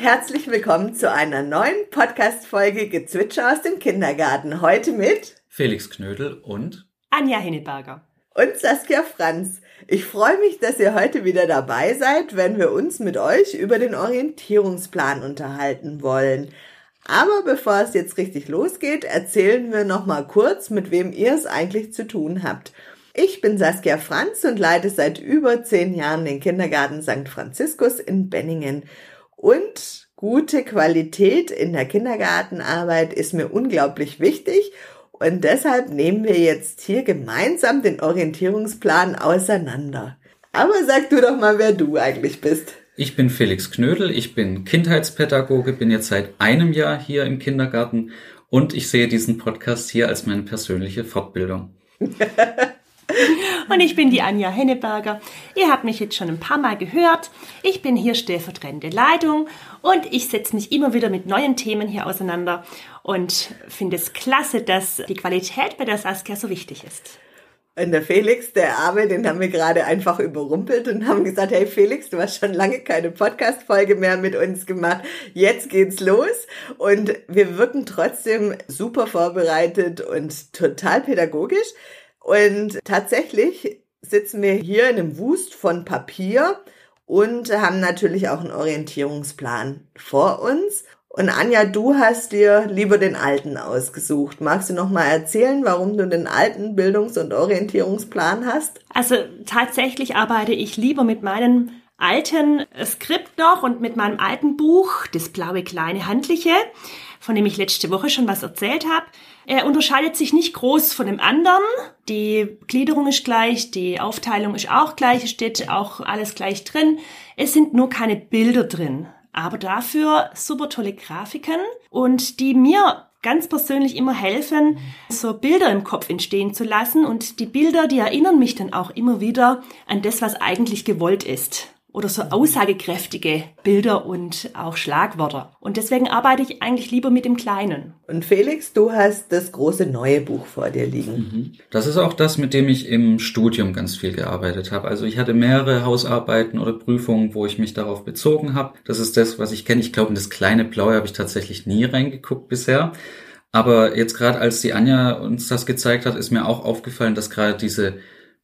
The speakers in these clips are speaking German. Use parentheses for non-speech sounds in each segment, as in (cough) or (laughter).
Herzlich willkommen zu einer neuen Podcast-Folge Gezwitscher aus dem Kindergarten. Heute mit Felix Knödel und Anja Henneberger und Saskia Franz. Ich freue mich, dass ihr heute wieder dabei seid, wenn wir uns mit euch über den Orientierungsplan unterhalten wollen. Aber bevor es jetzt richtig losgeht, erzählen wir noch mal kurz, mit wem ihr es eigentlich zu tun habt. Ich bin Saskia Franz und leite seit über zehn Jahren den Kindergarten St. Franziskus in Benningen. Und gute Qualität in der Kindergartenarbeit ist mir unglaublich wichtig und deshalb nehmen wir jetzt hier gemeinsam den Orientierungsplan auseinander. Aber sag du doch mal, wer du eigentlich bist. Ich bin Felix Knödel, ich bin Kindheitspädagoge, bin jetzt seit einem Jahr hier im Kindergarten und ich sehe diesen Podcast hier als meine persönliche Fortbildung. (laughs) Und ich bin die Anja Henneberger. Ihr habt mich jetzt schon ein paar Mal gehört. Ich bin hier stellvertretende Leitung und ich setze mich immer wieder mit neuen Themen hier auseinander und finde es klasse, dass die Qualität bei der Saskia so wichtig ist. Und der Felix, der Arme, den haben wir gerade einfach überrumpelt und haben gesagt, hey Felix, du hast schon lange keine Podcast-Folge mehr mit uns gemacht. Jetzt geht's los. Und wir wirken trotzdem super vorbereitet und total pädagogisch. Und tatsächlich sitzen wir hier in einem Wust von Papier und haben natürlich auch einen Orientierungsplan vor uns. Und Anja, du hast dir lieber den alten ausgesucht. Magst du noch mal erzählen, warum du den alten Bildungs- und Orientierungsplan hast? Also tatsächlich arbeite ich lieber mit meinem alten Skript noch und mit meinem alten Buch, das blaue kleine handliche, von dem ich letzte Woche schon was erzählt habe. Er unterscheidet sich nicht groß von dem anderen. Die Gliederung ist gleich, die Aufteilung ist auch gleich, es steht auch alles gleich drin. Es sind nur keine Bilder drin aber dafür super tolle Grafiken und die mir ganz persönlich immer helfen, so Bilder im Kopf entstehen zu lassen und die Bilder, die erinnern mich dann auch immer wieder an das, was eigentlich gewollt ist oder so aussagekräftige Bilder und auch Schlagwörter. Und deswegen arbeite ich eigentlich lieber mit dem Kleinen. Und Felix, du hast das große neue Buch vor dir liegen. Mhm. Das ist auch das, mit dem ich im Studium ganz viel gearbeitet habe. Also ich hatte mehrere Hausarbeiten oder Prüfungen, wo ich mich darauf bezogen habe. Das ist das, was ich kenne. Ich glaube, in das kleine Blaue habe ich tatsächlich nie reingeguckt bisher. Aber jetzt gerade als die Anja uns das gezeigt hat, ist mir auch aufgefallen, dass gerade diese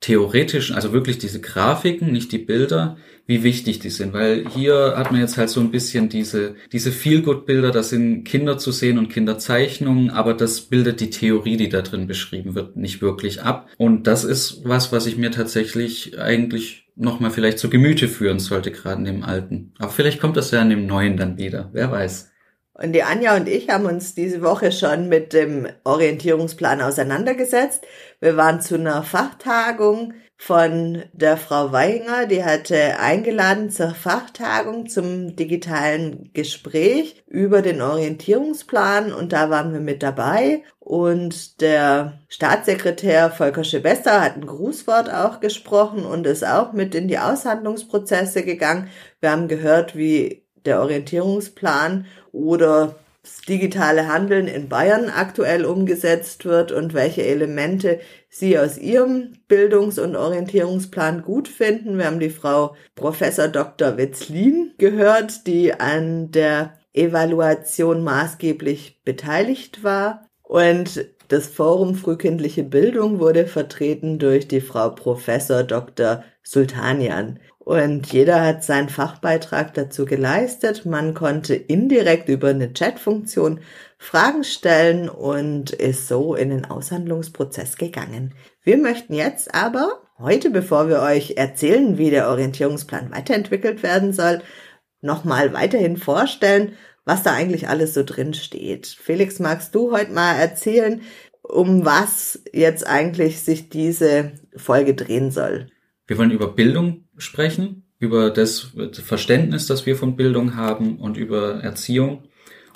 theoretischen, also wirklich diese Grafiken, nicht die Bilder, wie wichtig die sind, weil hier hat man jetzt halt so ein bisschen diese, diese Feel-Good-Bilder, das sind Kinder zu sehen und Kinderzeichnungen, aber das bildet die Theorie, die da drin beschrieben wird, nicht wirklich ab. Und das ist was, was ich mir tatsächlich eigentlich nochmal vielleicht zu Gemüte führen sollte, gerade in dem Alten. Aber vielleicht kommt das ja in dem Neuen dann wieder, wer weiß. Und die Anja und ich haben uns diese Woche schon mit dem Orientierungsplan auseinandergesetzt. Wir waren zu einer Fachtagung von der Frau Weinger, die hatte eingeladen zur Fachtagung zum digitalen Gespräch über den Orientierungsplan und da waren wir mit dabei und der Staatssekretär Volker Schebester hat ein Grußwort auch gesprochen und ist auch mit in die Aushandlungsprozesse gegangen. Wir haben gehört, wie der Orientierungsplan oder das digitale Handeln in Bayern aktuell umgesetzt wird und welche Elemente Sie aus Ihrem Bildungs- und Orientierungsplan gut finden. Wir haben die Frau Professor Dr. Wetzlin gehört, die an der Evaluation maßgeblich beteiligt war. Und das Forum Frühkindliche Bildung wurde vertreten durch die Frau Professor Dr. Sultanian. Und jeder hat seinen Fachbeitrag dazu geleistet. Man konnte indirekt über eine Chatfunktion Fragen stellen und ist so in den Aushandlungsprozess gegangen. Wir möchten jetzt aber heute, bevor wir euch erzählen, wie der Orientierungsplan weiterentwickelt werden soll, nochmal weiterhin vorstellen, was da eigentlich alles so drin steht. Felix, magst du heute mal erzählen, um was jetzt eigentlich sich diese Folge drehen soll? Wir wollen über Bildung sprechen, über das Verständnis, das wir von Bildung haben und über Erziehung.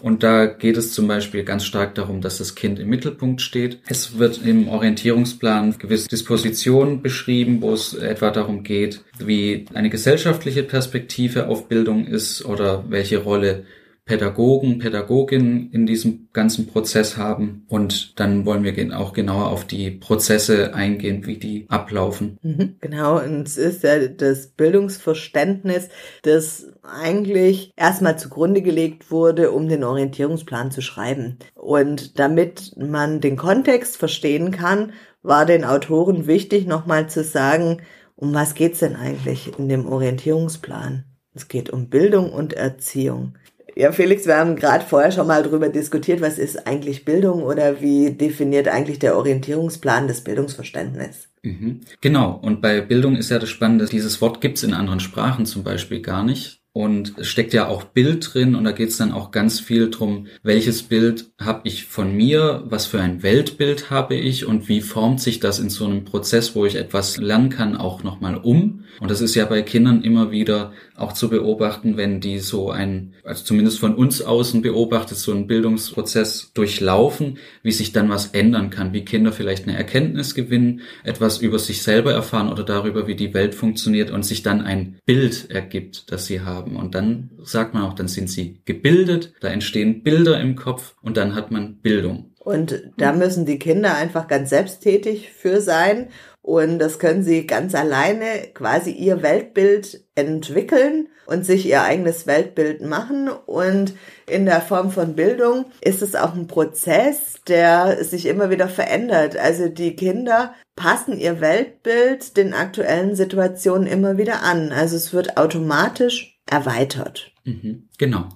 Und da geht es zum Beispiel ganz stark darum, dass das Kind im Mittelpunkt steht. Es wird im Orientierungsplan gewisse Dispositionen beschrieben, wo es etwa darum geht, wie eine gesellschaftliche Perspektive auf Bildung ist oder welche Rolle Pädagogen, Pädagoginnen in diesem ganzen Prozess haben. Und dann wollen wir auch genauer auf die Prozesse eingehen, wie die ablaufen. Mhm, genau, und es ist ja das Bildungsverständnis, das eigentlich erstmal zugrunde gelegt wurde, um den Orientierungsplan zu schreiben. Und damit man den Kontext verstehen kann, war den Autoren wichtig, nochmal zu sagen, um was geht's denn eigentlich in dem Orientierungsplan? Es geht um Bildung und Erziehung. Ja, Felix, wir haben gerade vorher schon mal darüber diskutiert, was ist eigentlich Bildung oder wie definiert eigentlich der Orientierungsplan das Bildungsverständnis? Mhm. Genau, und bei Bildung ist ja das Spannende, dieses Wort gibt's in anderen Sprachen zum Beispiel gar nicht. Und es steckt ja auch Bild drin und da geht es dann auch ganz viel drum, welches Bild habe ich von mir, was für ein Weltbild habe ich und wie formt sich das in so einem Prozess, wo ich etwas lernen kann, auch nochmal um. Und das ist ja bei Kindern immer wieder auch zu beobachten, wenn die so ein, also zumindest von uns außen beobachtet, so einen Bildungsprozess durchlaufen, wie sich dann was ändern kann, wie Kinder vielleicht eine Erkenntnis gewinnen, etwas über sich selber erfahren oder darüber, wie die Welt funktioniert und sich dann ein Bild ergibt, das sie haben. Und dann sagt man auch, dann sind sie gebildet, da entstehen Bilder im Kopf und dann hat man Bildung. Und da müssen die Kinder einfach ganz selbsttätig für sein und das können sie ganz alleine quasi ihr Weltbild entwickeln und sich ihr eigenes Weltbild machen. Und in der Form von Bildung ist es auch ein Prozess, der sich immer wieder verändert. Also die Kinder passen ihr Weltbild den aktuellen Situationen immer wieder an. Also es wird automatisch erweitert. Mhm, genau.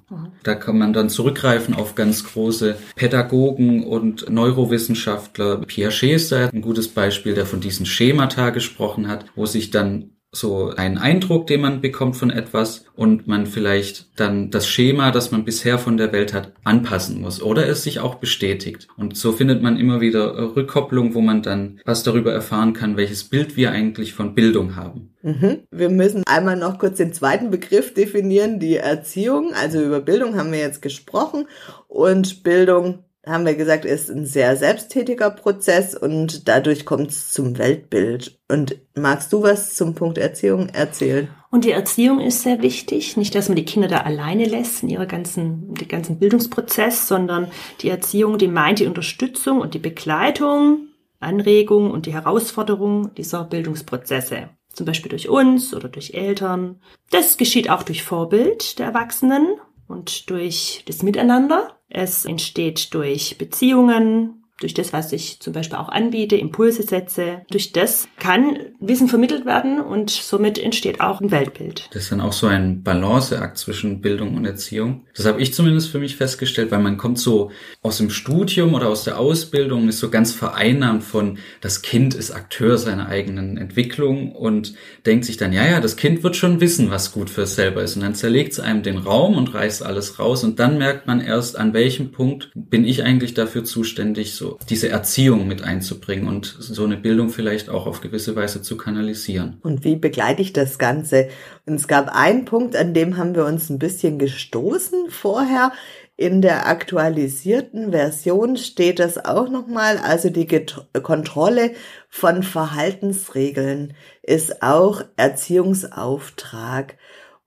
Da kann man dann zurückgreifen auf ganz große Pädagogen und Neurowissenschaftler. Piaget ist da ein gutes Beispiel, der von diesen Schemata gesprochen hat, wo sich dann so ein Eindruck, den man bekommt von etwas und man vielleicht dann das Schema, das man bisher von der Welt hat, anpassen muss oder es sich auch bestätigt. Und so findet man immer wieder Rückkopplung, wo man dann was darüber erfahren kann, welches Bild wir eigentlich von Bildung haben. Mhm. Wir müssen einmal noch kurz den zweiten Begriff definieren, die Erziehung. Also über Bildung haben wir jetzt gesprochen und Bildung haben wir gesagt, ist ein sehr selbsttätiger Prozess und dadurch kommt es zum Weltbild. Und magst du was zum Punkt Erziehung erzählen? Und die Erziehung ist sehr wichtig. Nicht, dass man die Kinder da alleine lässt in ihrer ganzen, den ganzen Bildungsprozess, sondern die Erziehung, die meint die Unterstützung und die Begleitung, Anregung und die Herausforderung dieser Bildungsprozesse. Zum Beispiel durch uns oder durch Eltern. Das geschieht auch durch Vorbild der Erwachsenen und durch das Miteinander. Es entsteht durch Beziehungen, durch das, was ich zum Beispiel auch anbiete, Impulse setze. Durch das kann Wissen vermittelt werden und somit entsteht auch ein Weltbild. Das ist dann auch so ein Balanceakt zwischen Bildung und Erziehung. Das habe ich zumindest für mich festgestellt, weil man kommt so aus dem Studium oder aus der Ausbildung, ist so ganz vereinnahmt von, das Kind ist Akteur seiner eigenen Entwicklung und denkt sich dann, ja, ja, das Kind wird schon wissen, was gut für es selber ist. Und dann zerlegt es einem den Raum und reißt alles raus und dann merkt man erst, an welchem Punkt bin ich eigentlich dafür zuständig, so diese Erziehung mit einzubringen und so eine Bildung vielleicht auch auf gewisse Weise zu kanalisieren. Und wie begleite ich das Ganze? Und es gab einen Punkt, an dem haben wir uns ein bisschen gestoßen vorher. In der aktualisierten Version steht das auch nochmal. Also die Get Kontrolle von Verhaltensregeln ist auch Erziehungsauftrag.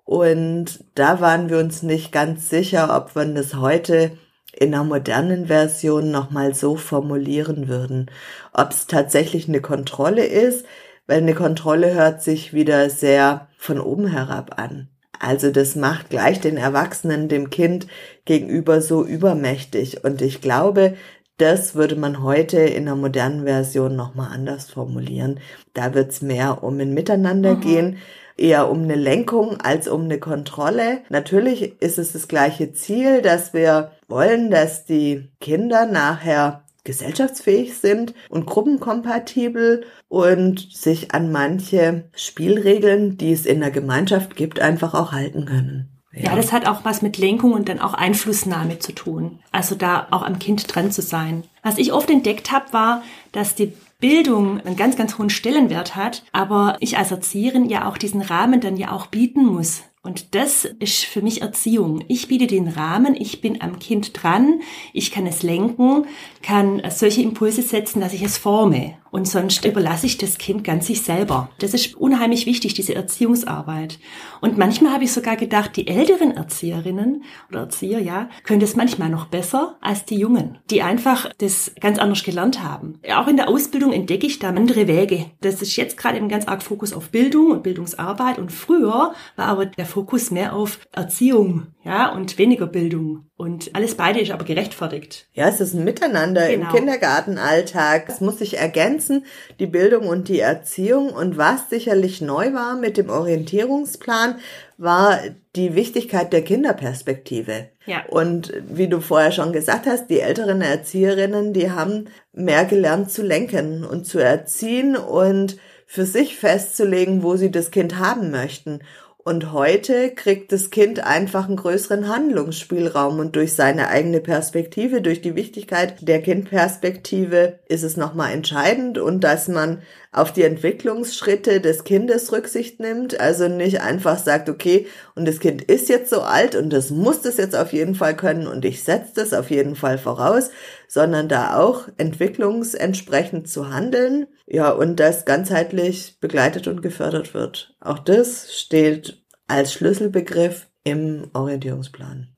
Und da waren wir uns nicht ganz sicher, ob man das heute in einer modernen Version nochmal so formulieren würden. Ob es tatsächlich eine Kontrolle ist, weil eine Kontrolle hört sich wieder sehr von oben herab an. Also das macht gleich den Erwachsenen dem Kind gegenüber so übermächtig. Und ich glaube, das würde man heute in einer modernen Version nochmal anders formulieren. Da wird es mehr um ein Miteinander mhm. gehen eher um eine Lenkung als um eine Kontrolle. Natürlich ist es das gleiche Ziel, dass wir wollen, dass die Kinder nachher gesellschaftsfähig sind und gruppenkompatibel und sich an manche Spielregeln, die es in der Gemeinschaft gibt, einfach auch halten können. Ja. ja, das hat auch was mit Lenkung und dann auch Einflussnahme zu tun. Also da auch am Kind dran zu sein. Was ich oft entdeckt habe, war, dass die Bildung einen ganz, ganz hohen Stellenwert hat, aber ich als Erzieherin ja auch diesen Rahmen dann ja auch bieten muss Und das ist für mich Erziehung. Ich biete den Rahmen, ich bin am Kind dran, ich kann es lenken, kann solche Impulse setzen, dass ich es forme. Und sonst überlasse ich das Kind ganz sich selber. Das ist unheimlich wichtig, diese Erziehungsarbeit. Und manchmal habe ich sogar gedacht, die älteren Erzieherinnen oder Erzieher, ja, können das manchmal noch besser als die Jungen, die einfach das ganz anders gelernt haben. Auch in der Ausbildung entdecke ich da andere Wege. Das ist jetzt gerade eben ganz arg Fokus auf Bildung und Bildungsarbeit. Und früher war aber der Fokus mehr auf Erziehung, ja, und weniger Bildung. Und alles beide ist aber gerechtfertigt. Ja, es ist ein Miteinander genau. im Kindergartenalltag. Es muss sich ergänzen, die Bildung und die Erziehung. Und was sicherlich neu war mit dem Orientierungsplan, war die Wichtigkeit der Kinderperspektive. Ja. Und wie du vorher schon gesagt hast, die älteren Erzieherinnen, die haben mehr gelernt zu lenken und zu erziehen und für sich festzulegen, wo sie das Kind haben möchten. Und heute kriegt das Kind einfach einen größeren Handlungsspielraum und durch seine eigene Perspektive, durch die Wichtigkeit der Kindperspektive ist es nochmal entscheidend und dass man auf die Entwicklungsschritte des Kindes Rücksicht nimmt, also nicht einfach sagt, okay, und das Kind ist jetzt so alt und das muss das jetzt auf jeden Fall können und ich setze das auf jeden Fall voraus, sondern da auch entwicklungsentsprechend zu handeln, ja, und das ganzheitlich begleitet und gefördert wird. Auch das steht als Schlüsselbegriff im Orientierungsplan.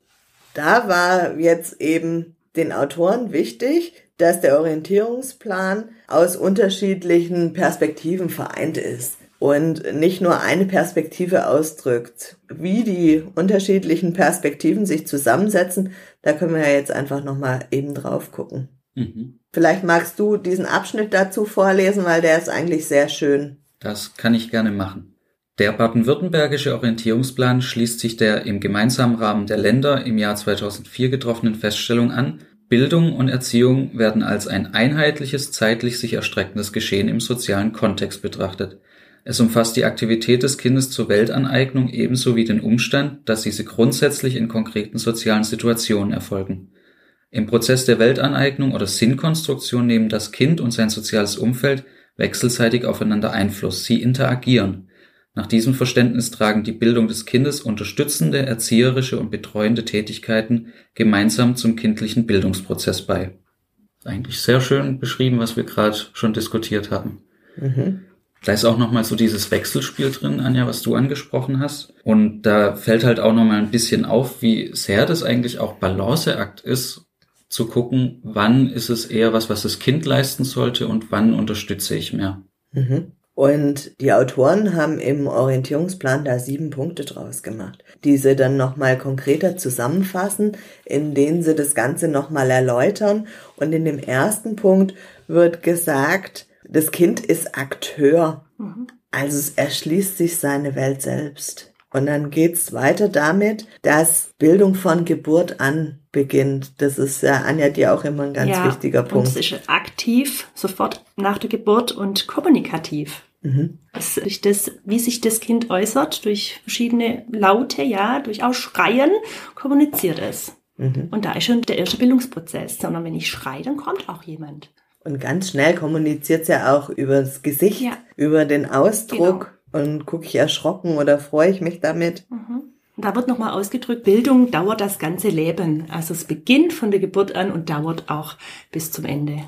Da war jetzt eben den Autoren wichtig, dass der Orientierungsplan aus unterschiedlichen Perspektiven vereint ist und nicht nur eine Perspektive ausdrückt. Wie die unterschiedlichen Perspektiven sich zusammensetzen, da können wir ja jetzt einfach nochmal eben drauf gucken. Mhm. Vielleicht magst du diesen Abschnitt dazu vorlesen, weil der ist eigentlich sehr schön. Das kann ich gerne machen. Der baden-württembergische Orientierungsplan schließt sich der im gemeinsamen Rahmen der Länder im Jahr 2004 getroffenen Feststellung an, Bildung und Erziehung werden als ein einheitliches, zeitlich sich erstreckendes Geschehen im sozialen Kontext betrachtet. Es umfasst die Aktivität des Kindes zur Weltaneignung ebenso wie den Umstand, dass diese grundsätzlich in konkreten sozialen Situationen erfolgen. Im Prozess der Weltaneignung oder Sinnkonstruktion nehmen das Kind und sein soziales Umfeld wechselseitig aufeinander Einfluss, sie interagieren. Nach diesem Verständnis tragen die Bildung des Kindes unterstützende, erzieherische und betreuende Tätigkeiten gemeinsam zum kindlichen Bildungsprozess bei. Eigentlich sehr schön beschrieben, was wir gerade schon diskutiert haben. Mhm. Da ist auch nochmal so dieses Wechselspiel drin, Anja, was du angesprochen hast. Und da fällt halt auch nochmal ein bisschen auf, wie sehr das eigentlich auch Balanceakt ist, zu gucken, wann ist es eher was, was das Kind leisten sollte und wann unterstütze ich mehr. Mhm. Und die Autoren haben im Orientierungsplan da sieben Punkte draus gemacht, die sie dann nochmal konkreter zusammenfassen, in denen sie das Ganze nochmal erläutern. Und in dem ersten Punkt wird gesagt, das Kind ist Akteur. Mhm. Also es erschließt sich seine Welt selbst. Und dann geht's weiter damit, dass Bildung von Geburt an beginnt. Das ist ja, Anja, dir auch immer ein ganz ja, wichtiger Punkt. Und es ist aktiv, sofort nach der Geburt und kommunikativ. Mhm. Durch das, wie sich das Kind äußert, durch verschiedene Laute, ja, durch auch Schreien, kommuniziert es. Mhm. Und da ist schon der erste Bildungsprozess. Sondern wenn ich schreie, dann kommt auch jemand. Und ganz schnell kommuniziert es ja auch über das Gesicht, ja. über den Ausdruck. Genau. Und gucke ich erschrocken oder freue ich mich damit? Mhm. Da wird nochmal ausgedrückt, Bildung dauert das ganze Leben. Also es beginnt von der Geburt an und dauert auch bis zum Ende.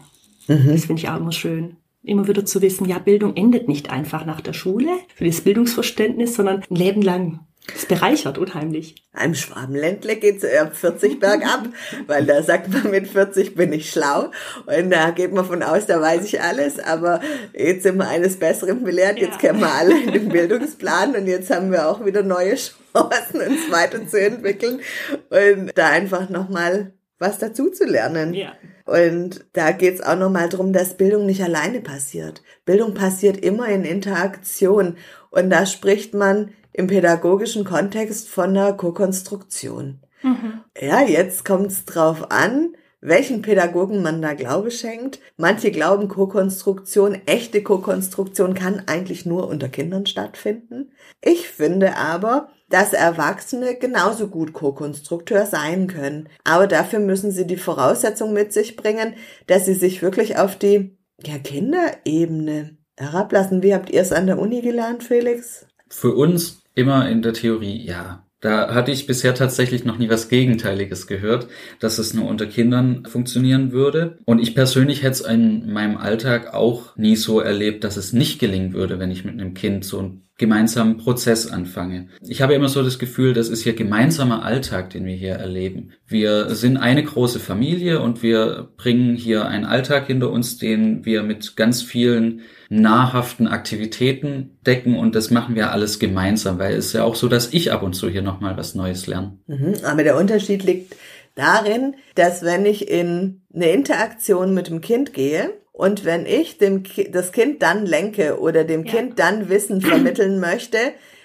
Mhm. Das finde ich auch immer schön immer wieder zu wissen, ja, Bildung endet nicht einfach nach der Schule für das Bildungsverständnis, sondern ein Leben lang. Das bereichert unheimlich. Im Schwabenländle geht's ab 40 bergab, weil da sagt man, mit 40 bin ich schlau. Und da geht man von aus, da weiß ich alles. Aber jetzt sind wir eines Besseren belehrt. Jetzt kennen wir alle den Bildungsplan und jetzt haben wir auch wieder neue Chancen, uns weiterzuentwickeln und da einfach nochmal was dazu zu lernen. Ja. Und da geht's auch nochmal drum, dass Bildung nicht alleine passiert. Bildung passiert immer in Interaktion. Und da spricht man im pädagogischen Kontext von der Co-Konstruktion. Mhm. Ja, jetzt kommt's drauf an, welchen Pädagogen man da Glaube schenkt. Manche glauben, Co-Konstruktion, echte Co-Konstruktion kann eigentlich nur unter Kindern stattfinden. Ich finde aber, dass Erwachsene genauso gut Co-Konstrukteur sein können. Aber dafür müssen sie die Voraussetzung mit sich bringen, dass sie sich wirklich auf die ja, Kinderebene herablassen. Wie habt ihr es an der Uni gelernt, Felix? Für uns Immer in der Theorie, ja. Da hatte ich bisher tatsächlich noch nie was Gegenteiliges gehört, dass es nur unter Kindern funktionieren würde. Und ich persönlich hätte es in meinem Alltag auch nie so erlebt, dass es nicht gelingen würde, wenn ich mit einem Kind so einen gemeinsamen Prozess anfange. Ich habe immer so das Gefühl, das ist hier gemeinsamer Alltag, den wir hier erleben. Wir sind eine große Familie und wir bringen hier einen Alltag hinter uns, den wir mit ganz vielen nahrhaften Aktivitäten decken und das machen wir alles gemeinsam, weil es ist ja auch so, dass ich ab und zu hier nochmal was Neues lerne. Mhm, aber der Unterschied liegt darin, dass wenn ich in eine Interaktion mit dem Kind gehe, und wenn ich dem, das Kind dann lenke oder dem ja. Kind dann Wissen vermitteln möchte,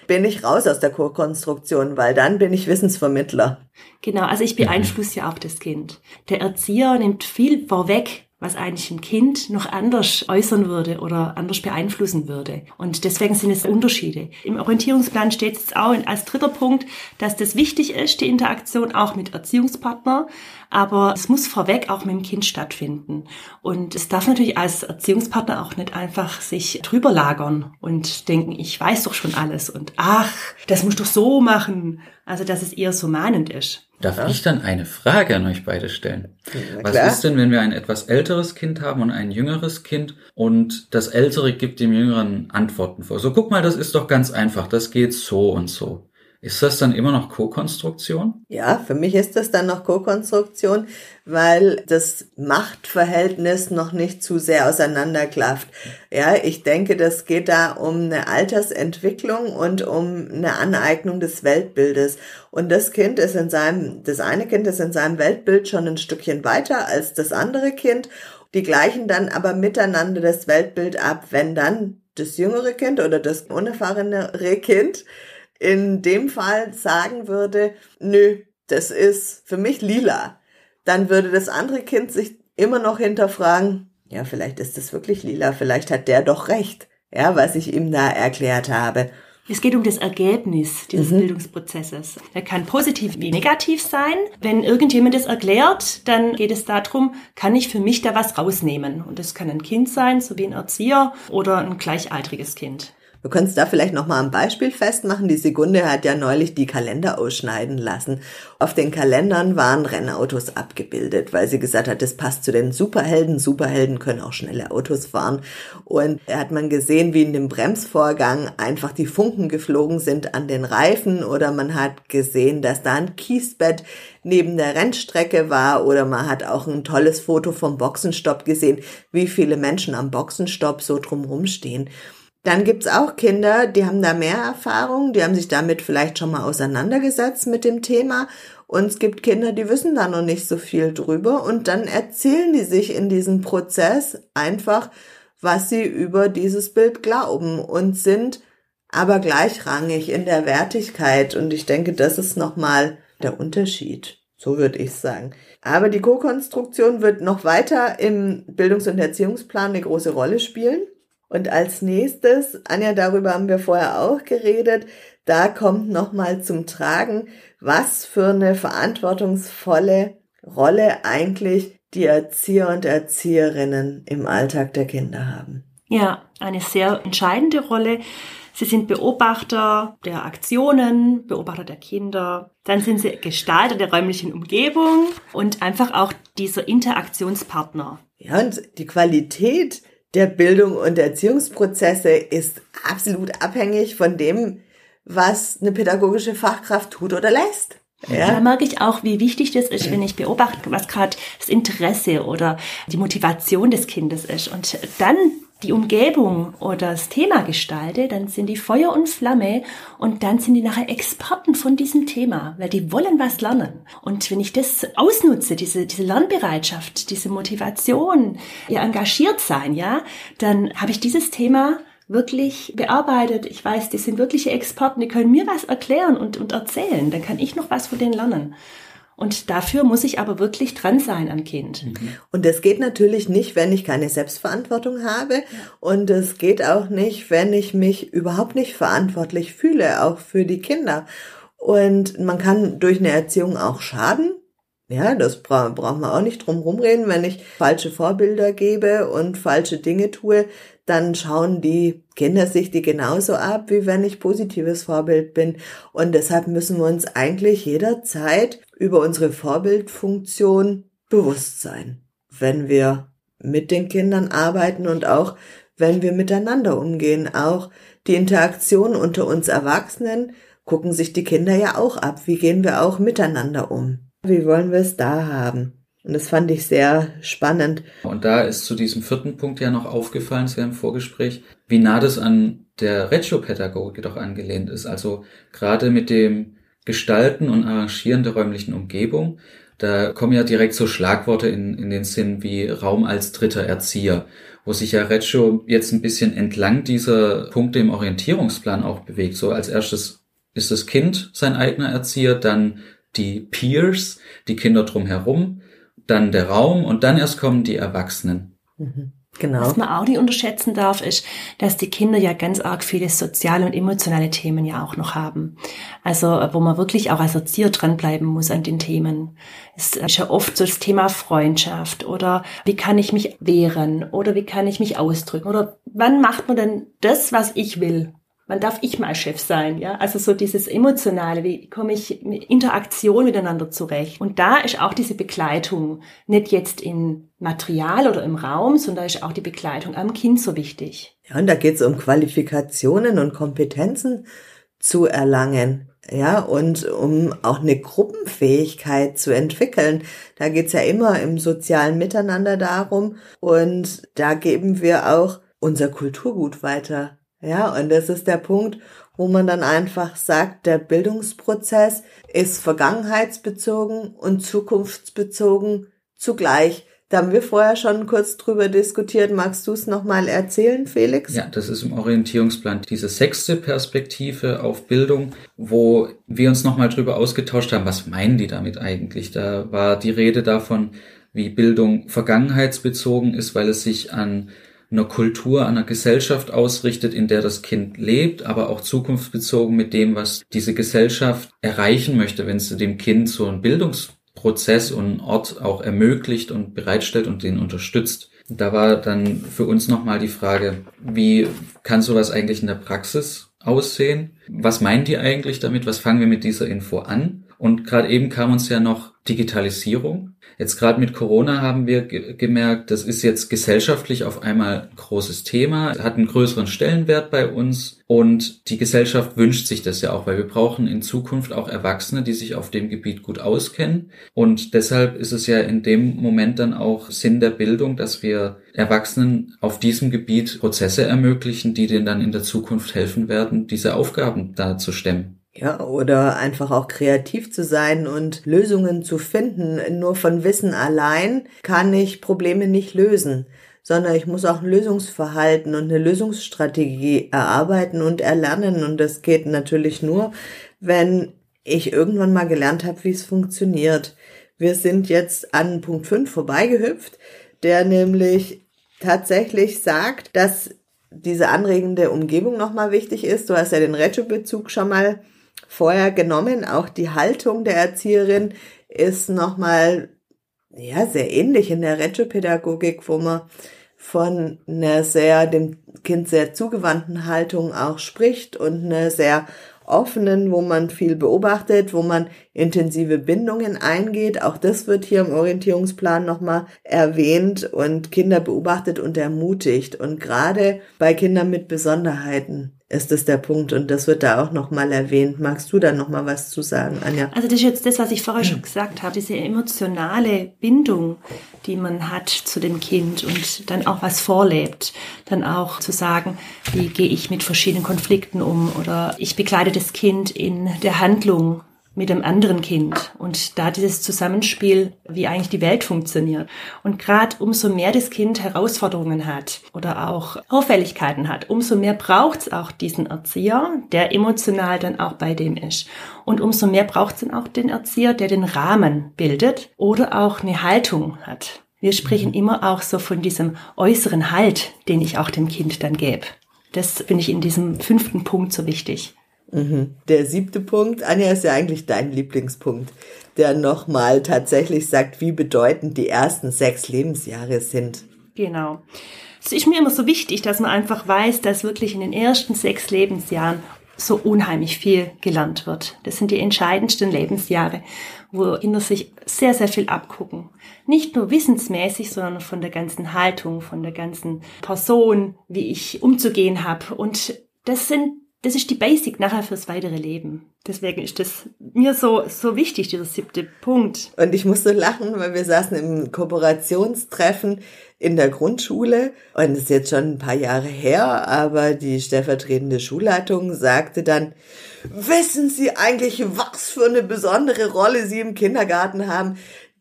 bin ich raus aus der Co-Konstruktion, weil dann bin ich Wissensvermittler. Genau, also ich beeinflusse ja auch das Kind. Der Erzieher nimmt viel vorweg was eigentlich ein Kind noch anders äußern würde oder anders beeinflussen würde. Und deswegen sind es Unterschiede. Im Orientierungsplan steht es auch als dritter Punkt, dass das wichtig ist, die Interaktion auch mit Erziehungspartner, aber es muss vorweg auch mit dem Kind stattfinden. Und es darf natürlich als Erziehungspartner auch nicht einfach sich drüber lagern und denken, ich weiß doch schon alles und ach, das muss doch so machen. Also, dass es eher so mahnend ist. Darf ja. ich dann eine Frage an euch beide stellen? Was ist denn, wenn wir ein etwas älteres Kind haben und ein jüngeres Kind und das Ältere gibt dem Jüngeren Antworten vor? So, guck mal, das ist doch ganz einfach, das geht so und so. Ist das dann immer noch Co-Konstruktion? Ja, für mich ist das dann noch Co-Konstruktion, weil das Machtverhältnis noch nicht zu sehr auseinanderklafft. Ja, ich denke, das geht da um eine Altersentwicklung und um eine Aneignung des Weltbildes. Und das Kind ist in seinem, das eine Kind ist in seinem Weltbild schon ein Stückchen weiter als das andere Kind. Die gleichen dann aber miteinander das Weltbild ab, wenn dann das jüngere Kind oder das unerfahrenere Kind in dem Fall sagen würde, nö, das ist für mich lila, dann würde das andere Kind sich immer noch hinterfragen, ja, vielleicht ist es wirklich lila, vielleicht hat der doch recht, ja, was ich ihm da erklärt habe. Es geht um das Ergebnis dieses mhm. Bildungsprozesses. Er kann positiv wie negativ sein. Wenn irgendjemand es erklärt, dann geht es darum, kann ich für mich da was rausnehmen? Und das kann ein Kind sein, so wie ein Erzieher oder ein gleichaltriges Kind. Wir können es da vielleicht nochmal am Beispiel festmachen. Die Sekunde hat ja neulich die Kalender ausschneiden lassen. Auf den Kalendern waren Rennautos abgebildet, weil sie gesagt hat, das passt zu den Superhelden. Superhelden können auch schnelle Autos fahren. Und da hat man gesehen, wie in dem Bremsvorgang einfach die Funken geflogen sind an den Reifen oder man hat gesehen, dass da ein Kiesbett neben der Rennstrecke war oder man hat auch ein tolles Foto vom Boxenstopp gesehen, wie viele Menschen am Boxenstopp so drumherum stehen. Dann gibt's auch Kinder, die haben da mehr Erfahrung, die haben sich damit vielleicht schon mal auseinandergesetzt mit dem Thema. Und es gibt Kinder, die wissen da noch nicht so viel drüber. Und dann erzählen die sich in diesem Prozess einfach, was sie über dieses Bild glauben und sind aber gleichrangig in der Wertigkeit. Und ich denke, das ist nochmal der Unterschied. So würde ich sagen. Aber die Co-Konstruktion wird noch weiter im Bildungs- und Erziehungsplan eine große Rolle spielen. Und als nächstes, Anja, darüber haben wir vorher auch geredet, da kommt nochmal zum Tragen, was für eine verantwortungsvolle Rolle eigentlich die Erzieher und Erzieherinnen im Alltag der Kinder haben. Ja, eine sehr entscheidende Rolle. Sie sind Beobachter der Aktionen, Beobachter der Kinder. Dann sind sie Gestalter der räumlichen Umgebung und einfach auch dieser Interaktionspartner. Ja, und die Qualität der Bildung und Erziehungsprozesse ist absolut abhängig von dem, was eine pädagogische Fachkraft tut oder lässt. Ja. Da merke ich auch, wie wichtig das ist, wenn ich beobachte, was gerade das Interesse oder die Motivation des Kindes ist. Und dann die Umgebung oder das Thema gestalte, dann sind die Feuer und Flamme und dann sind die nachher Experten von diesem Thema, weil die wollen was lernen. Und wenn ich das ausnutze, diese, diese Lernbereitschaft, diese Motivation, ihr engagiert sein, ja, dann habe ich dieses Thema wirklich bearbeitet. Ich weiß, die sind wirkliche Experten, die können mir was erklären und, und erzählen. Dann kann ich noch was von denen lernen. Und dafür muss ich aber wirklich dran sein am Kind. Mhm. Und das geht natürlich nicht, wenn ich keine Selbstverantwortung habe. Und es geht auch nicht, wenn ich mich überhaupt nicht verantwortlich fühle, auch für die Kinder. Und man kann durch eine Erziehung auch schaden. Ja, das bra braucht man auch nicht drum rumreden. Wenn ich falsche Vorbilder gebe und falsche Dinge tue, dann schauen die Kinder sich die genauso ab, wie wenn ich positives Vorbild bin. Und deshalb müssen wir uns eigentlich jederzeit über unsere Vorbildfunktion bewusst sein, wenn wir mit den Kindern arbeiten und auch wenn wir miteinander umgehen. Auch die Interaktion unter uns Erwachsenen gucken sich die Kinder ja auch ab. Wie gehen wir auch miteinander um? Wie wollen wir es da haben? Und das fand ich sehr spannend. Und da ist zu diesem vierten Punkt ja noch aufgefallen, sehr im Vorgespräch, wie nah das an der Regio-Pädagogik doch angelehnt ist. Also gerade mit dem Gestalten und Arrangieren der räumlichen Umgebung, da kommen ja direkt so Schlagworte in, in den Sinn wie Raum als dritter Erzieher, wo sich ja Reggio jetzt ein bisschen entlang dieser Punkte im Orientierungsplan auch bewegt. So als erstes ist das Kind sein eigener Erzieher, dann die Peers, die Kinder drumherum, dann der Raum und dann erst kommen die Erwachsenen. Mhm. Genau. Was man auch nicht unterschätzen darf, ist, dass die Kinder ja ganz arg viele soziale und emotionale Themen ja auch noch haben. Also, wo man wirklich auch als Erzieher dranbleiben muss an den Themen. Es ist ja oft so das Thema Freundschaft oder wie kann ich mich wehren oder wie kann ich mich ausdrücken oder wann macht man denn das, was ich will? Wann darf ich mal Chef sein, ja? Also so dieses emotionale, wie komme ich mit Interaktion miteinander zurecht? Und da ist auch diese Begleitung nicht jetzt in Material oder im Raum, sondern ist auch die Begleitung am Kind so wichtig. Ja, und da geht es um Qualifikationen und Kompetenzen zu erlangen. Ja, und um auch eine Gruppenfähigkeit zu entwickeln. Da geht's ja immer im sozialen Miteinander darum. Und da geben wir auch unser Kulturgut weiter. Ja, und das ist der Punkt, wo man dann einfach sagt, der Bildungsprozess ist vergangenheitsbezogen und zukunftsbezogen zugleich. Da haben wir vorher schon kurz drüber diskutiert. Magst du es nochmal erzählen, Felix? Ja, das ist im Orientierungsplan diese sechste Perspektive auf Bildung, wo wir uns nochmal drüber ausgetauscht haben, was meinen die damit eigentlich? Da war die Rede davon, wie Bildung vergangenheitsbezogen ist, weil es sich an einer Kultur, einer Gesellschaft ausrichtet, in der das Kind lebt, aber auch zukunftsbezogen mit dem, was diese Gesellschaft erreichen möchte, wenn sie dem Kind so einen Bildungsprozess und einen Ort auch ermöglicht und bereitstellt und den unterstützt. Da war dann für uns nochmal die Frage, wie kann sowas eigentlich in der Praxis aussehen? Was meinen die eigentlich damit? Was fangen wir mit dieser Info an? Und gerade eben kam uns ja noch Digitalisierung. Jetzt gerade mit Corona haben wir ge gemerkt, das ist jetzt gesellschaftlich auf einmal ein großes Thema, hat einen größeren Stellenwert bei uns und die Gesellschaft wünscht sich das ja auch, weil wir brauchen in Zukunft auch Erwachsene, die sich auf dem Gebiet gut auskennen. Und deshalb ist es ja in dem Moment dann auch Sinn der Bildung, dass wir Erwachsenen auf diesem Gebiet Prozesse ermöglichen, die denen dann in der Zukunft helfen werden, diese Aufgaben da zu stemmen. Ja, oder einfach auch kreativ zu sein und Lösungen zu finden. Nur von Wissen allein kann ich Probleme nicht lösen, sondern ich muss auch ein Lösungsverhalten und eine Lösungsstrategie erarbeiten und erlernen. Und das geht natürlich nur, wenn ich irgendwann mal gelernt habe, wie es funktioniert. Wir sind jetzt an Punkt 5 vorbeigehüpft, der nämlich tatsächlich sagt, dass diese anregende Umgebung nochmal wichtig ist. Du hast ja den Retro-Bezug schon mal vorher genommen. Auch die Haltung der Erzieherin ist nochmal ja, sehr ähnlich in der Reggio-Pädagogik, wo man von einer sehr, dem Kind sehr zugewandten Haltung auch spricht und einer sehr offenen, wo man viel beobachtet, wo man intensive Bindungen eingeht. Auch das wird hier im Orientierungsplan nochmal erwähnt und Kinder beobachtet und ermutigt. Und gerade bei Kindern mit Besonderheiten ist das der Punkt und das wird da auch nochmal erwähnt. Magst du da nochmal was zu sagen, Anja? Also das ist jetzt das, was ich vorher schon gesagt habe, diese emotionale Bindung, die man hat zu dem Kind und dann auch was vorlebt. Dann auch zu sagen, wie gehe ich mit verschiedenen Konflikten um oder ich begleite das Kind in der Handlung mit einem anderen Kind und da dieses Zusammenspiel, wie eigentlich die Welt funktioniert. Und gerade umso mehr das Kind Herausforderungen hat oder auch Auffälligkeiten hat, umso mehr braucht es auch diesen Erzieher, der emotional dann auch bei dem ist. Und umso mehr braucht es dann auch den Erzieher, der den Rahmen bildet oder auch eine Haltung hat. Wir sprechen mhm. immer auch so von diesem äußeren Halt, den ich auch dem Kind dann gebe. Das finde ich in diesem fünften Punkt so wichtig. Mhm. Der siebte Punkt, Anja, ist ja eigentlich dein Lieblingspunkt, der nochmal tatsächlich sagt, wie bedeutend die ersten sechs Lebensjahre sind. Genau. es ist mir immer so wichtig, dass man einfach weiß, dass wirklich in den ersten sechs Lebensjahren so unheimlich viel gelernt wird. Das sind die entscheidendsten Lebensjahre, wo Kinder sich sehr, sehr viel abgucken. Nicht nur wissensmäßig, sondern von der ganzen Haltung, von der ganzen Person, wie ich umzugehen habe. Und das sind das ist die Basic nachher fürs weitere Leben. Deswegen ist das mir so, so wichtig, dieser siebte Punkt. Und ich musste lachen, weil wir saßen im Kooperationstreffen in der Grundschule und das ist jetzt schon ein paar Jahre her, aber die stellvertretende Schulleitung sagte dann, wissen Sie eigentlich, was für eine besondere Rolle Sie im Kindergarten haben?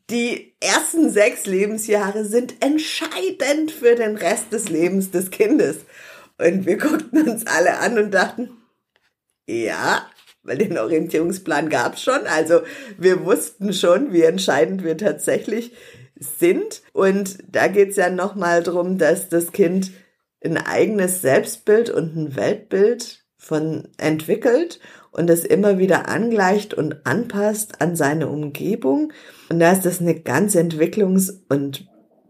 Die ersten sechs Lebensjahre sind entscheidend für den Rest des Lebens des Kindes. Und wir guckten uns alle an und dachten, ja, weil den Orientierungsplan gab's schon. Also wir wussten schon, wie entscheidend wir tatsächlich sind. Und da geht's ja nochmal drum, dass das Kind ein eigenes Selbstbild und ein Weltbild von entwickelt und das immer wieder angleicht und anpasst an seine Umgebung. Und da ist das eine ganz entwicklungs- und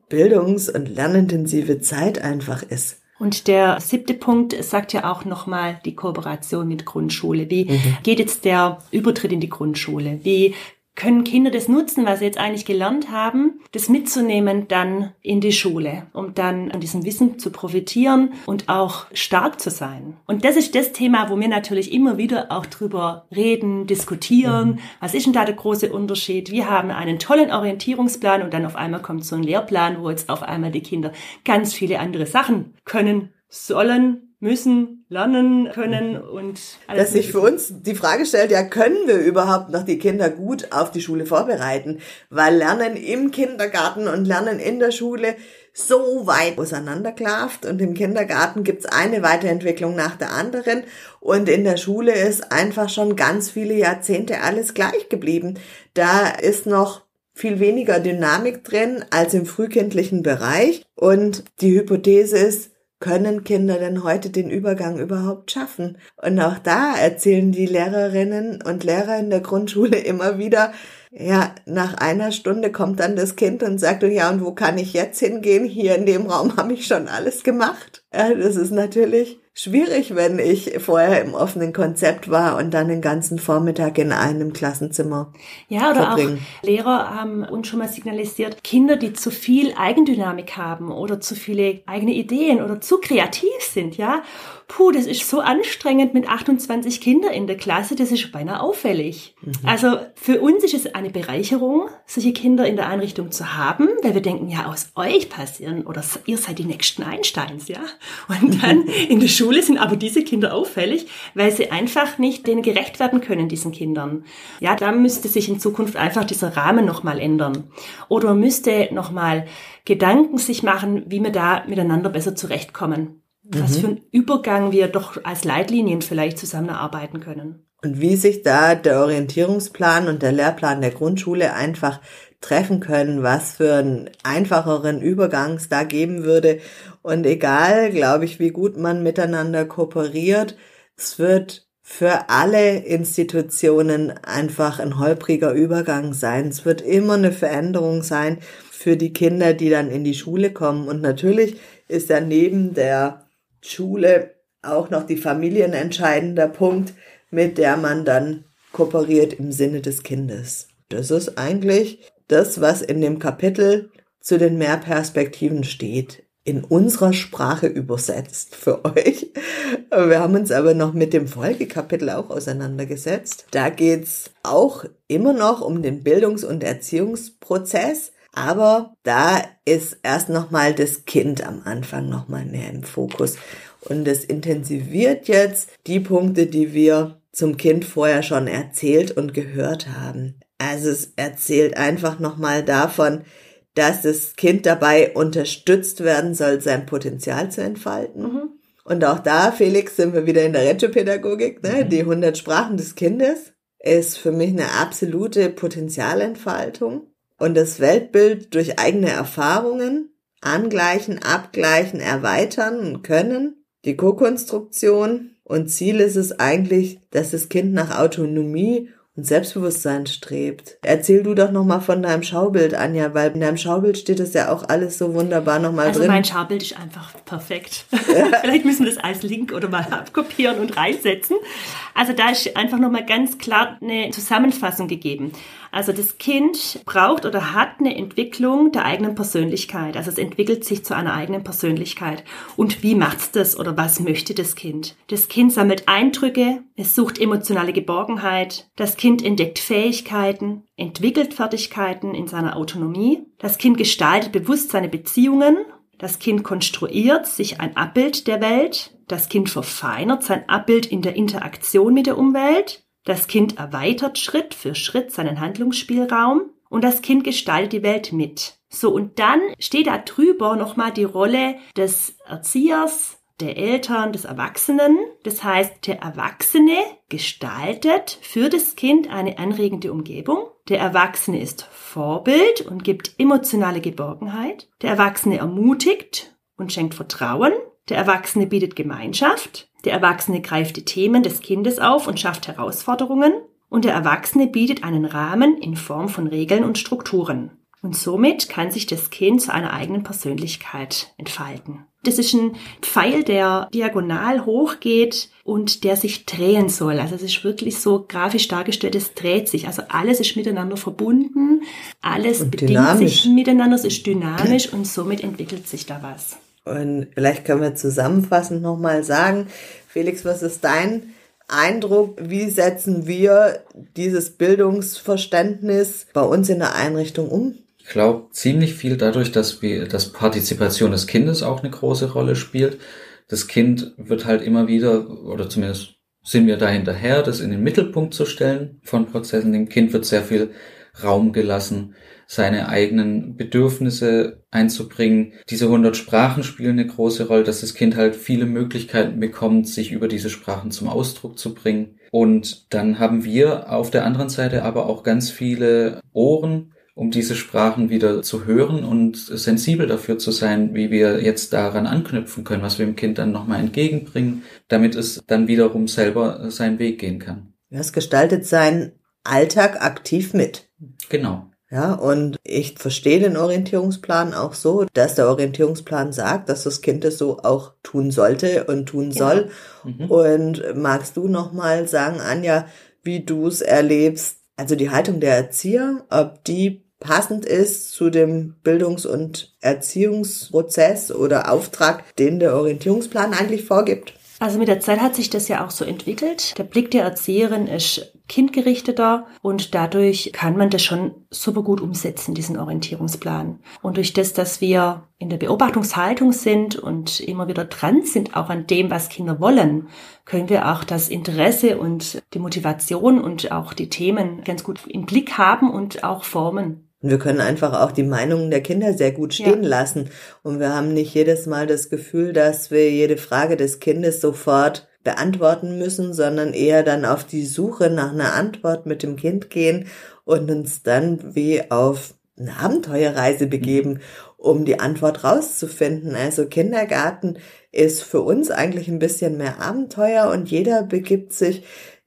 bildungs- und lernintensive Zeit einfach ist. Und der siebte Punkt sagt ja auch nochmal die Kooperation mit Grundschule. Wie mhm. geht jetzt der Übertritt in die Grundschule? Wie können Kinder das nutzen, was sie jetzt eigentlich gelernt haben, das mitzunehmen dann in die Schule, um dann an diesem Wissen zu profitieren und auch stark zu sein. Und das ist das Thema, wo wir natürlich immer wieder auch drüber reden, diskutieren. Mhm. Was ist denn da der große Unterschied? Wir haben einen tollen Orientierungsplan und dann auf einmal kommt so ein Lehrplan, wo jetzt auf einmal die Kinder ganz viele andere Sachen können sollen, müssen, lernen können und alles. Dass sich für uns die Frage stellt, ja, können wir überhaupt noch die Kinder gut auf die Schule vorbereiten? Weil Lernen im Kindergarten und Lernen in der Schule so weit auseinanderklafft und im Kindergarten gibt's eine Weiterentwicklung nach der anderen und in der Schule ist einfach schon ganz viele Jahrzehnte alles gleich geblieben. Da ist noch viel weniger Dynamik drin als im frühkindlichen Bereich und die Hypothese ist, können Kinder denn heute den Übergang überhaupt schaffen? Und auch da erzählen die Lehrerinnen und Lehrer in der Grundschule immer wieder, ja, nach einer Stunde kommt dann das Kind und sagt, ja, und wo kann ich jetzt hingehen? Hier in dem Raum habe ich schon alles gemacht. Ja, das ist natürlich schwierig, wenn ich vorher im offenen Konzept war und dann den ganzen Vormittag in einem Klassenzimmer. Ja, oder verbringen. auch Lehrer haben uns schon mal signalisiert, Kinder, die zu viel Eigendynamik haben oder zu viele eigene Ideen oder zu kreativ sind, ja, puh, das ist so anstrengend mit 28 Kindern in der Klasse, das ist beinahe auffällig. Mhm. Also für uns ist es eine Bereicherung, solche Kinder in der Einrichtung zu haben, weil wir denken, ja, aus euch passieren oder ihr seid die nächsten Einsteins, ja. Und dann in der Schule sind aber diese Kinder auffällig, weil sie einfach nicht denen gerecht werden können, diesen Kindern. Ja, da müsste sich in Zukunft einfach dieser Rahmen nochmal ändern. Oder man müsste nochmal Gedanken sich machen, wie wir da miteinander besser zurechtkommen was mhm. für ein Übergang wir doch als Leitlinien vielleicht zusammenarbeiten können. Und wie sich da der Orientierungsplan und der Lehrplan der Grundschule einfach treffen können, was für einen einfacheren Übergang es da geben würde. Und egal, glaube ich, wie gut man miteinander kooperiert, es wird für alle Institutionen einfach ein holpriger Übergang sein. Es wird immer eine Veränderung sein für die Kinder, die dann in die Schule kommen. Und natürlich ist ja neben der Schule auch noch die Familie ein entscheidender Punkt, mit der man dann kooperiert im Sinne des Kindes. Das ist eigentlich das, was in dem Kapitel zu den Mehrperspektiven steht. In unserer Sprache übersetzt für (laughs) euch. Wir haben uns aber noch mit dem Folgekapitel auch auseinandergesetzt. Da geht's auch immer noch um den Bildungs- und Erziehungsprozess. Aber da ist erst nochmal das Kind am Anfang nochmal mehr im Fokus. Und es intensiviert jetzt die Punkte, die wir zum Kind vorher schon erzählt und gehört haben. Also es erzählt einfach nochmal davon, dass das Kind dabei unterstützt werden soll, sein Potenzial zu entfalten. Mhm. Und auch da, Felix, sind wir wieder in der Retropädagogik, ne? Mhm. Die 100 Sprachen des Kindes ist für mich eine absolute Potenzialentfaltung und das Weltbild durch eigene Erfahrungen angleichen, abgleichen, erweitern können. Die Co-Konstruktion und Ziel ist es eigentlich, dass das Kind nach Autonomie und Selbstbewusstsein strebt. Erzähl du doch nochmal von deinem Schaubild, Anja, weil in deinem Schaubild steht das ja auch alles so wunderbar nochmal also drin. Also mein Schaubild ist einfach perfekt. (laughs) Vielleicht müssen wir das als Link oder mal abkopieren und reinsetzen. Also da ist einfach nochmal ganz klar eine Zusammenfassung gegeben. Also das Kind braucht oder hat eine Entwicklung der eigenen Persönlichkeit. Also es entwickelt sich zu einer eigenen Persönlichkeit. Und wie macht's das oder was möchte das Kind? Das Kind sammelt Eindrücke, es sucht emotionale Geborgenheit, das Kind entdeckt Fähigkeiten, entwickelt Fertigkeiten in seiner Autonomie, das Kind gestaltet bewusst seine Beziehungen, das Kind konstruiert sich ein Abbild der Welt, das Kind verfeinert sein Abbild in der Interaktion mit der Umwelt, das Kind erweitert Schritt für Schritt seinen Handlungsspielraum. Und das Kind gestaltet die Welt mit. So, und dann steht da drüber nochmal die Rolle des Erziehers, der Eltern, des Erwachsenen. Das heißt, der Erwachsene gestaltet für das Kind eine anregende Umgebung. Der Erwachsene ist Vorbild und gibt emotionale Geborgenheit. Der Erwachsene ermutigt und schenkt Vertrauen. Der Erwachsene bietet Gemeinschaft. Der Erwachsene greift die Themen des Kindes auf und schafft Herausforderungen. Und der Erwachsene bietet einen Rahmen in Form von Regeln und Strukturen. Und somit kann sich das Kind zu einer eigenen Persönlichkeit entfalten. Das ist ein Pfeil, der diagonal hochgeht und der sich drehen soll. Also es ist wirklich so grafisch dargestellt, es dreht sich. Also alles ist miteinander verbunden, alles und bedingt dynamisch. sich miteinander, es ist dynamisch (laughs) und somit entwickelt sich da was. Und vielleicht können wir zusammenfassend nochmal sagen, Felix, was ist dein Eindruck, wie setzen wir dieses Bildungsverständnis bei uns in der Einrichtung um? Ich glaube ziemlich viel dadurch, dass wir, dass Partizipation des Kindes auch eine große Rolle spielt. Das Kind wird halt immer wieder, oder zumindest sind wir da hinterher, das in den Mittelpunkt zu stellen von Prozessen. Dem Kind wird sehr viel Raum gelassen seine eigenen Bedürfnisse einzubringen. Diese 100 Sprachen spielen eine große Rolle, dass das Kind halt viele Möglichkeiten bekommt, sich über diese Sprachen zum Ausdruck zu bringen. Und dann haben wir auf der anderen Seite aber auch ganz viele Ohren, um diese Sprachen wieder zu hören und sensibel dafür zu sein, wie wir jetzt daran anknüpfen können, was wir dem Kind dann nochmal entgegenbringen, damit es dann wiederum selber seinen Weg gehen kann. Es gestaltet seinen Alltag aktiv mit. Genau. Ja, und ich verstehe den Orientierungsplan auch so, dass der Orientierungsplan sagt, dass das Kind es so auch tun sollte und tun genau. soll. Mhm. Und magst du noch mal sagen, Anja, wie du es erlebst, also die Haltung der Erzieher, ob die passend ist zu dem Bildungs- und Erziehungsprozess oder Auftrag, den der Orientierungsplan eigentlich vorgibt? Also mit der Zeit hat sich das ja auch so entwickelt. Der Blick der Erzieherin ist kindgerichteter und dadurch kann man das schon super gut umsetzen, diesen Orientierungsplan. Und durch das, dass wir in der Beobachtungshaltung sind und immer wieder dran sind, auch an dem, was Kinder wollen, können wir auch das Interesse und die Motivation und auch die Themen ganz gut im Blick haben und auch formen. Und wir können einfach auch die Meinungen der Kinder sehr gut stehen ja. lassen. Und wir haben nicht jedes Mal das Gefühl, dass wir jede Frage des Kindes sofort beantworten müssen, sondern eher dann auf die Suche nach einer Antwort mit dem Kind gehen und uns dann wie auf eine Abenteuerreise begeben, um die Antwort rauszufinden. Also Kindergarten ist für uns eigentlich ein bisschen mehr Abenteuer und jeder begibt sich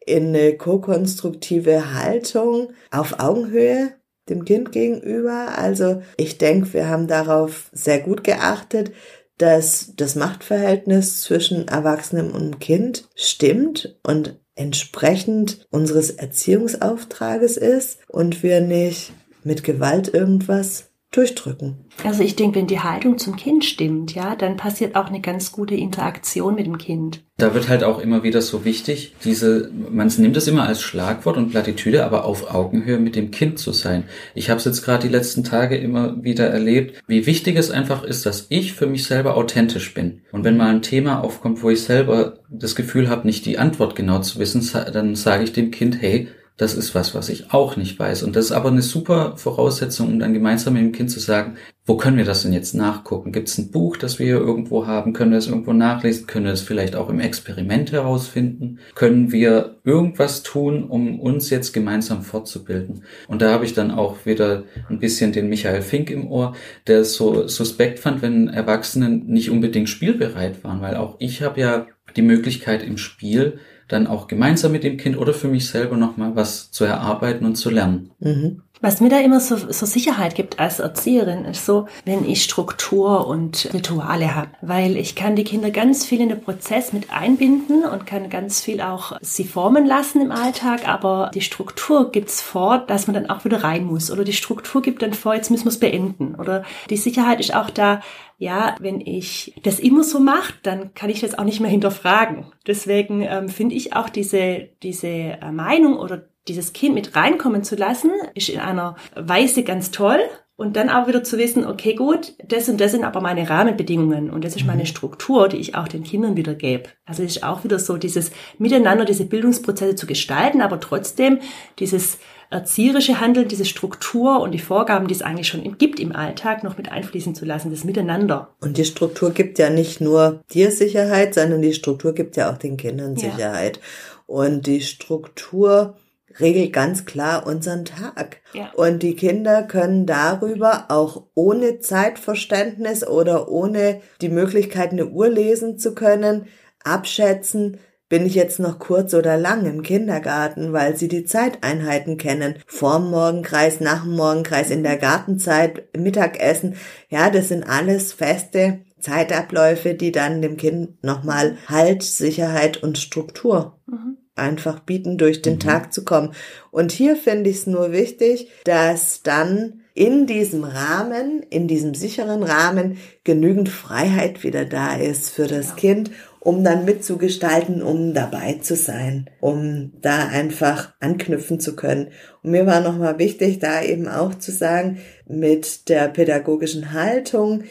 in eine ko-konstruktive Haltung auf Augenhöhe dem Kind gegenüber. Also ich denke, wir haben darauf sehr gut geachtet, dass das Machtverhältnis zwischen Erwachsenem und Kind stimmt und entsprechend unseres Erziehungsauftrages ist und wir nicht mit Gewalt irgendwas durchdrücken. Also ich denke, wenn die Haltung zum Kind stimmt, ja, dann passiert auch eine ganz gute Interaktion mit dem Kind. Da wird halt auch immer wieder so wichtig, diese, man nimmt es immer als Schlagwort und Plattitüde, aber auf Augenhöhe mit dem Kind zu sein. Ich habe es jetzt gerade die letzten Tage immer wieder erlebt, wie wichtig es einfach ist, dass ich für mich selber authentisch bin. Und wenn mal ein Thema aufkommt, wo ich selber das Gefühl habe, nicht die Antwort genau zu wissen, dann sage ich dem Kind, hey, das ist was, was ich auch nicht weiß. Und das ist aber eine super Voraussetzung, um dann gemeinsam mit dem Kind zu sagen, wo können wir das denn jetzt nachgucken? Gibt es ein Buch, das wir hier irgendwo haben? Können wir es irgendwo nachlesen? Können wir es vielleicht auch im Experiment herausfinden? Können wir irgendwas tun, um uns jetzt gemeinsam fortzubilden? Und da habe ich dann auch wieder ein bisschen den Michael Fink im Ohr, der es so suspekt fand, wenn Erwachsene nicht unbedingt spielbereit waren, weil auch ich habe ja die Möglichkeit im Spiel dann auch gemeinsam mit dem Kind oder für mich selber nochmal was zu erarbeiten und zu lernen. Mhm. Was mir da immer so, so Sicherheit gibt als Erzieherin, ist so, wenn ich Struktur und Rituale habe. Weil ich kann die Kinder ganz viel in den Prozess mit einbinden und kann ganz viel auch sie formen lassen im Alltag. Aber die Struktur gibt's vor, dass man dann auch wieder rein muss. Oder die Struktur gibt dann vor, jetzt müssen wir es beenden. Oder die Sicherheit ist auch da, ja, wenn ich das immer so mache, dann kann ich das auch nicht mehr hinterfragen. Deswegen ähm, finde ich auch diese, diese äh, Meinung oder dieses Kind mit reinkommen zu lassen, ist in einer Weise ganz toll. Und dann auch wieder zu wissen, okay, gut, das und das sind aber meine Rahmenbedingungen und das ist meine mhm. Struktur, die ich auch den Kindern wieder gebe. Also es ist auch wieder so dieses Miteinander, diese Bildungsprozesse zu gestalten, aber trotzdem dieses erzieherische Handeln, diese Struktur und die Vorgaben, die es eigentlich schon gibt im Alltag, noch mit einfließen zu lassen, das Miteinander. Und die Struktur gibt ja nicht nur dir Sicherheit, sondern die Struktur gibt ja auch den Kindern ja. Sicherheit. Und die Struktur regelt ganz klar unseren Tag. Ja. Und die Kinder können darüber auch ohne Zeitverständnis oder ohne die Möglichkeit, eine Uhr lesen zu können, abschätzen, bin ich jetzt noch kurz oder lang im Kindergarten, weil sie die Zeiteinheiten kennen. Vorm Morgenkreis, nach dem Morgenkreis, in der Gartenzeit, Mittagessen. Ja, das sind alles feste Zeitabläufe, die dann dem Kind nochmal Halt, Sicherheit und Struktur mhm einfach bieten, durch den mhm. Tag zu kommen. Und hier finde ich es nur wichtig, dass dann in diesem Rahmen, in diesem sicheren Rahmen genügend Freiheit wieder da ist für das ja. Kind, um dann mitzugestalten, um dabei zu sein, um da einfach anknüpfen zu können. Und mir war nochmal wichtig, da eben auch zu sagen, mit der pädagogischen Haltung,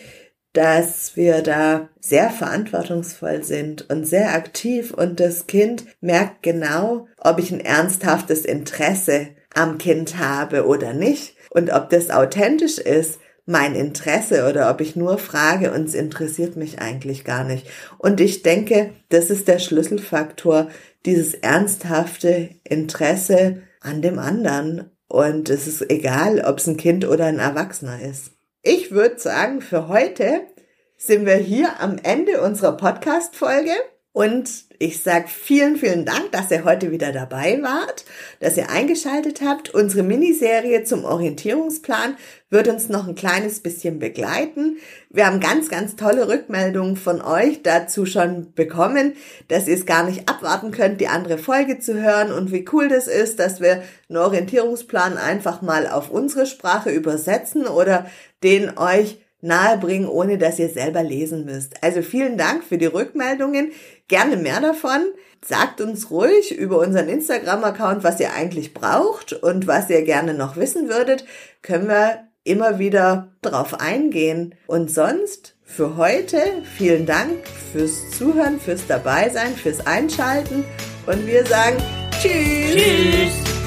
dass wir da sehr verantwortungsvoll sind und sehr aktiv und das Kind merkt genau, ob ich ein ernsthaftes Interesse am Kind habe oder nicht und ob das authentisch ist, mein Interesse oder ob ich nur frage und es interessiert mich eigentlich gar nicht. Und ich denke, das ist der Schlüsselfaktor, dieses ernsthafte Interesse an dem anderen. Und es ist egal, ob es ein Kind oder ein Erwachsener ist. Ich würde sagen, für heute sind wir hier am Ende unserer Podcast-Folge. Und ich sage vielen, vielen Dank, dass ihr heute wieder dabei wart, dass ihr eingeschaltet habt. Unsere Miniserie zum Orientierungsplan wird uns noch ein kleines bisschen begleiten. Wir haben ganz, ganz tolle Rückmeldungen von euch dazu schon bekommen, dass ihr es gar nicht abwarten könnt, die andere Folge zu hören und wie cool das ist, dass wir einen Orientierungsplan einfach mal auf unsere Sprache übersetzen oder den euch nahebringen, ohne dass ihr selber lesen müsst. Also vielen Dank für die Rückmeldungen. Gerne mehr davon. Sagt uns ruhig über unseren Instagram-Account, was ihr eigentlich braucht und was ihr gerne noch wissen würdet. Können wir immer wieder drauf eingehen. Und sonst für heute vielen Dank fürs Zuhören, fürs Dabeisein, fürs Einschalten. Und wir sagen Tschüss. Tschüss.